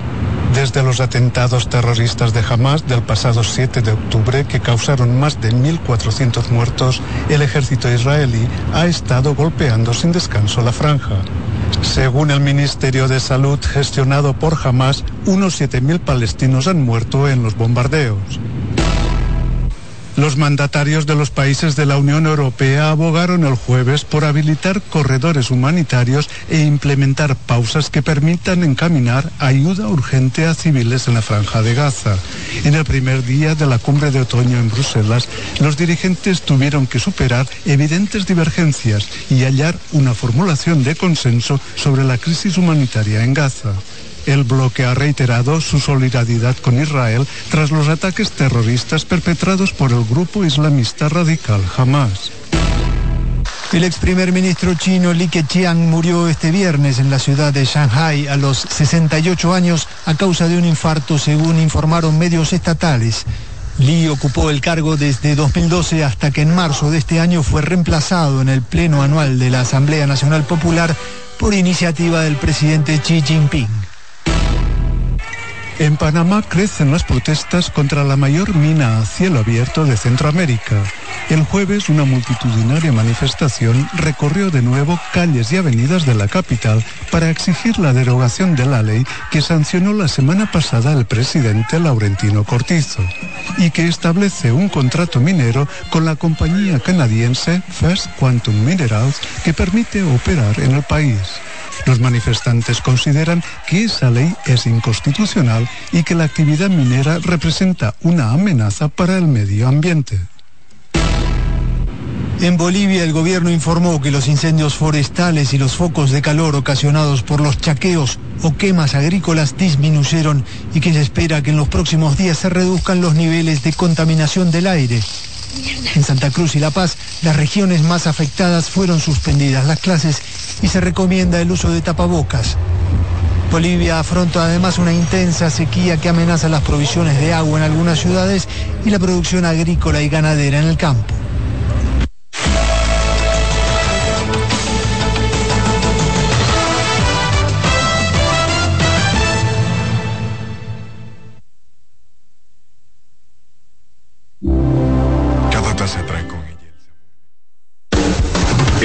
Desde los atentados terroristas de Hamas del pasado 7 de octubre, que causaron más de 1.400 muertos, el ejército israelí ha estado golpeando sin descanso la franja. Según el Ministerio de Salud gestionado por Hamas, unos 7.000 palestinos han muerto en los bombardeos. Los mandatarios de los países de la Unión Europea abogaron el jueves por habilitar corredores humanitarios e implementar pausas que permitan encaminar ayuda urgente a civiles en la franja de Gaza. En el primer día de la cumbre de otoño en Bruselas, los dirigentes tuvieron que superar evidentes divergencias y hallar una formulación de consenso sobre la crisis humanitaria en Gaza. El bloque ha reiterado su solidaridad con Israel tras los ataques terroristas perpetrados por el grupo islamista radical Hamas. El ex primer ministro chino Li Keqiang murió este viernes en la ciudad de Shanghai a los 68 años a causa de un infarto, según informaron medios estatales. Li ocupó el cargo desde 2012 hasta que en marzo de este año fue reemplazado en el pleno anual de la Asamblea Nacional Popular por iniciativa del presidente Xi Jinping. En Panamá crecen las protestas contra la mayor mina a cielo abierto de Centroamérica. El jueves una multitudinaria manifestación recorrió de nuevo calles y avenidas de la capital para exigir la derogación de la ley que sancionó la semana pasada el presidente Laurentino Cortizo y que establece un contrato minero con la compañía canadiense First Quantum Minerals que permite operar en el país. Los manifestantes consideran que esa ley es inconstitucional y que la actividad minera representa una amenaza para el medio ambiente. En Bolivia el gobierno informó que los incendios forestales y los focos de calor ocasionados por los chaqueos o quemas agrícolas disminuyeron y que se espera que en los próximos días se reduzcan los niveles de contaminación del aire. En Santa Cruz y La Paz, las regiones más afectadas fueron suspendidas las clases y se recomienda el uso de tapabocas. Bolivia afronta además una intensa sequía que amenaza las provisiones de agua en algunas ciudades y la producción agrícola y ganadera en el campo.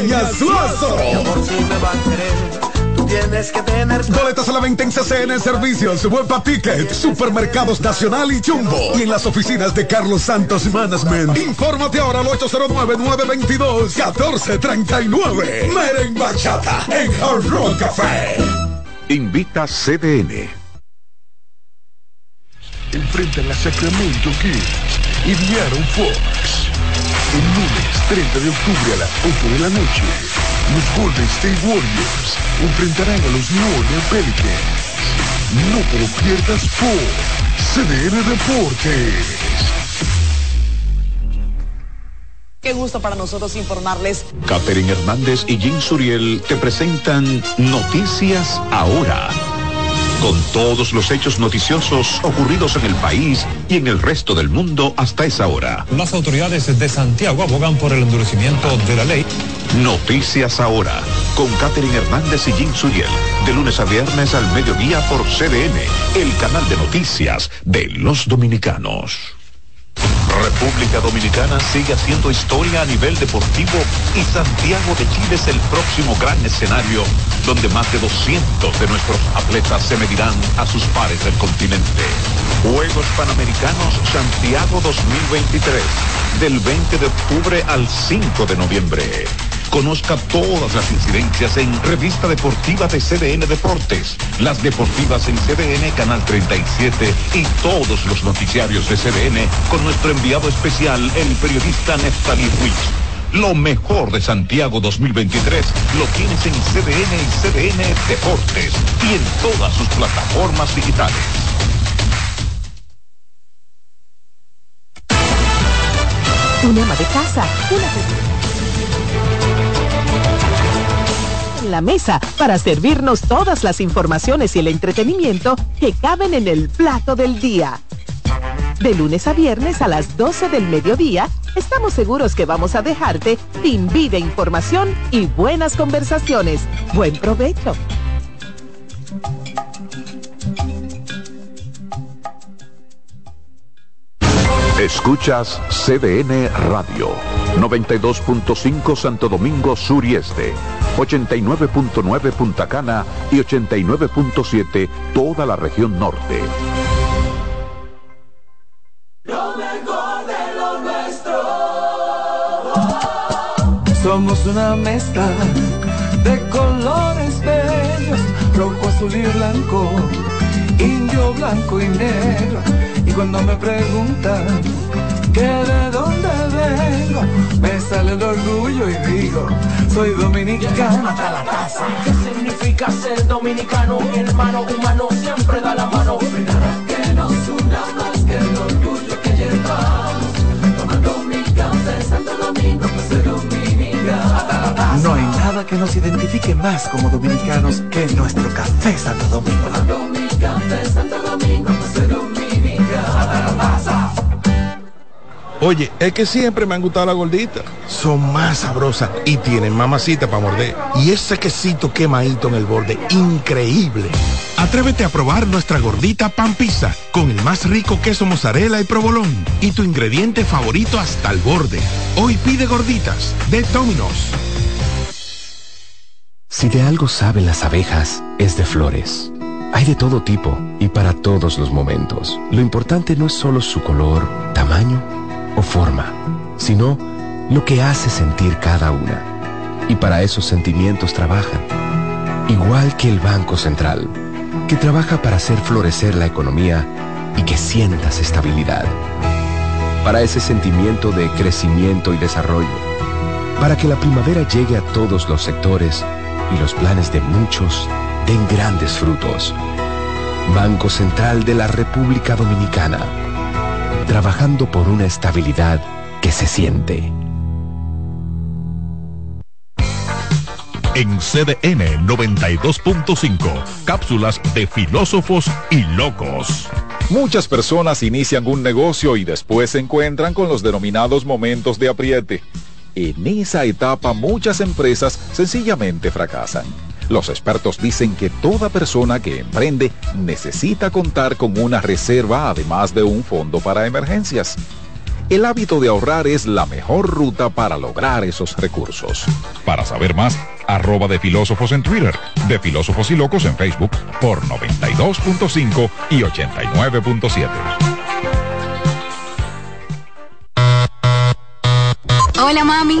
Si me va a querer. Tú tienes que tener. Boletas a la venta en CCN Servicios, Huepa Ticket, Supermercados Nacional y Jumbo. Y en las oficinas de Carlos Santos Management. Infórmate ahora al 809-922-1439. Meren Bachata en Hard Rock Café. Invita CDN. Enfrentan a Sacramento Kings y De'Aaron Fox. El lunes 30 de octubre a las 8 de la noche, los Golden State Warriors enfrentarán a los New Orleans Pelicans. No te lo pierdas por CDN Deportes. Qué gusto para nosotros informarles. Catherine Hernández y Jim Suriel te presentan Noticias Ahora. Con todos los hechos noticiosos ocurridos en el país y en el resto del mundo hasta esa hora. Las autoridades de Santiago abogan por el endurecimiento de la ley. Noticias Ahora, con Catherine Hernández y Jim Suriel, de lunes a viernes al mediodía por CDN, el canal de noticias de los dominicanos. República Dominicana sigue haciendo historia a nivel deportivo y Santiago de Chile es el próximo gran escenario donde más de 200 de nuestros atletas se medirán a sus pares del continente. Juegos Panamericanos Santiago 2023, del 20 de octubre al 5 de noviembre. Conozca todas las incidencias en Revista Deportiva de CDN Deportes, las deportivas en CDN Canal 37 y todos los noticiarios de CDN con nuestro enviado especial, el periodista Neftalí Ruiz. Lo mejor de Santiago 2023 lo tienes en CDN y CDN Deportes y en todas sus plataformas digitales. Un ama de casa, una la mesa para servirnos todas las informaciones y el entretenimiento que caben en el plato del día. De lunes a viernes a las 12 del mediodía, estamos seguros que vamos a dejarte sin vida, información y buenas conversaciones. Buen provecho. Escuchas CDN Radio, 92.5 Santo Domingo Sur y Este, 89.9 Punta Cana y 89.7 toda la región norte. Lo mejor de lo nuestro. Somos una mezcla de colores bellos, rojo, azul y blanco, indio, blanco y negro. Y cuando me preguntan que de dónde vengo, me sale el orgullo y digo, soy dominicano hasta la casa. ¿Qué significa ser dominicano? Hermano humano siempre da la mano. No hay nada que nos una más que el orgullo que llevamos. Tomando mi café Santo Domingo, pues soy dominicano. No hay nada que nos identifique más como dominicanos que nuestro café Santo Domingo. Tomando mi café Santo Domingo, pues soy dominicano. Oye, es que siempre me han gustado las gorditas. Son más sabrosas y tienen mamacita para morder. Y ese quesito quemadito en el borde, increíble. Atrévete a probar nuestra gordita pan pizza con el más rico queso mozzarella y provolón y tu ingrediente favorito hasta el borde. Hoy pide gorditas de Domino's. Si de algo saben las abejas, es de flores. Hay de todo tipo y para todos los momentos. Lo importante no es solo su color, tamaño o forma, sino lo que hace sentir cada una. Y para esos sentimientos trabajan. Igual que el Banco Central, que trabaja para hacer florecer la economía y que sientas estabilidad. Para ese sentimiento de crecimiento y desarrollo. Para que la primavera llegue a todos los sectores y los planes de muchos den grandes frutos. Banco Central de la República Dominicana. Trabajando por una estabilidad que se siente. En CDN 92.5, cápsulas de filósofos y locos. Muchas personas inician un negocio y después se encuentran con los denominados momentos de apriete. En esa etapa muchas empresas sencillamente fracasan. Los expertos dicen que toda persona que emprende necesita contar con una reserva además de un fondo para emergencias. El hábito de ahorrar es la mejor ruta para lograr esos recursos. Para saber más, arroba de filósofos en Twitter, de filósofos y locos en Facebook por 92.5 y 89.7. Hola mami.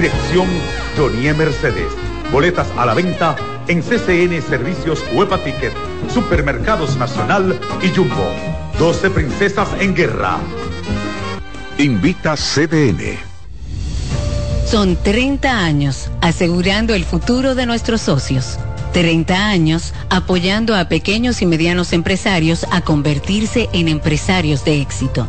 Dirección Jonie Mercedes. Boletas a la venta en CCN Servicios Huepa Ticket Supermercados Nacional y Jumbo. 12 princesas en guerra. Invita CDN. Son 30 años asegurando el futuro de nuestros socios. 30 años apoyando a pequeños y medianos empresarios a convertirse en empresarios de éxito.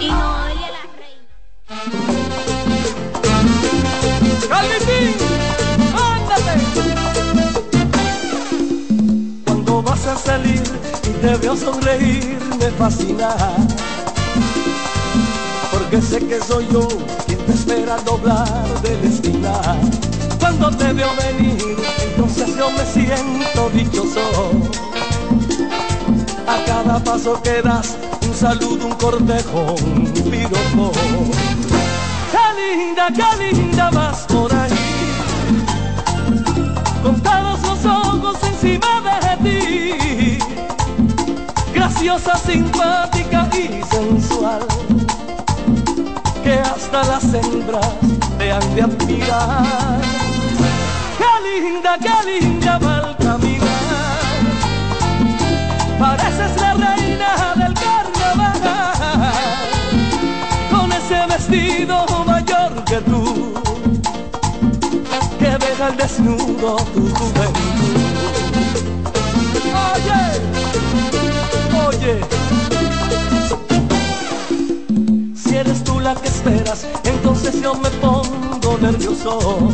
Y no oye la. ¡Ándate! Cuando vas a salir y te veo sonreír me fascina Porque sé que soy yo quien te espera doblar de la Cuando te veo venir entonces yo me siento dichoso A cada paso que das un saludo, un cortejo, un piropo. Qué linda, qué linda vas por ahí. Con todos los ojos encima de ti. Graciosa, simpática y sensual. Que hasta las hembras te han de admirar. Qué linda, qué linda va al desnudo tu juventud Oye, oye Si eres tú la que esperas Entonces yo me pongo nervioso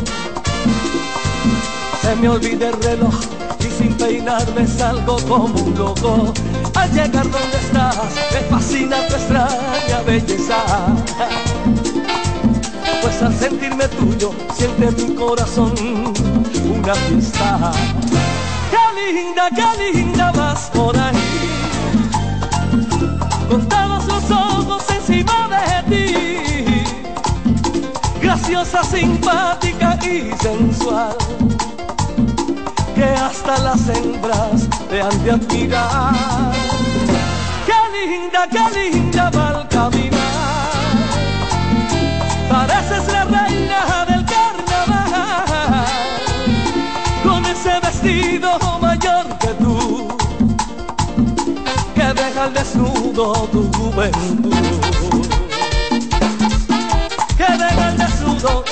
se me olvida el reloj y sin peinarme salgo como un loco. Al llegar donde estás, me fascina tu extraña belleza. Pues al sentirme tuyo, siente mi corazón una fiesta. Qué linda, qué linda vas por ahí, con todos los ojos encima de ti. Graciosa, simpática y sensual que hasta las hembras te han de admirar. Qué linda, qué linda va al caminar. Tu juventud. Que deja al desnudo,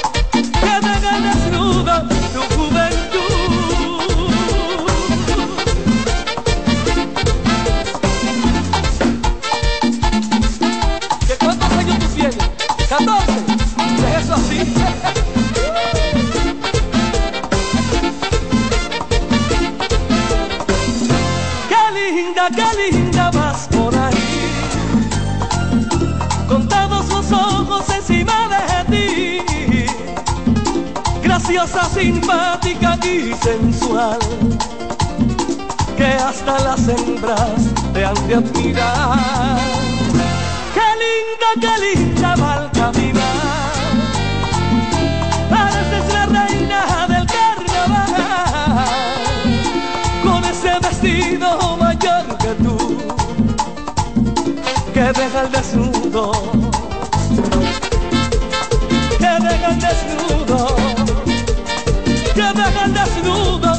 Graciosa, simpática y sensual. Que hasta las hembras te han de admirar. Qué linda, qué linda va al caminar. Pareces la reina del carnaval. Con ese vestido mayor que tú. Que deja el desnudo. Que deja el desnudo. Que deja el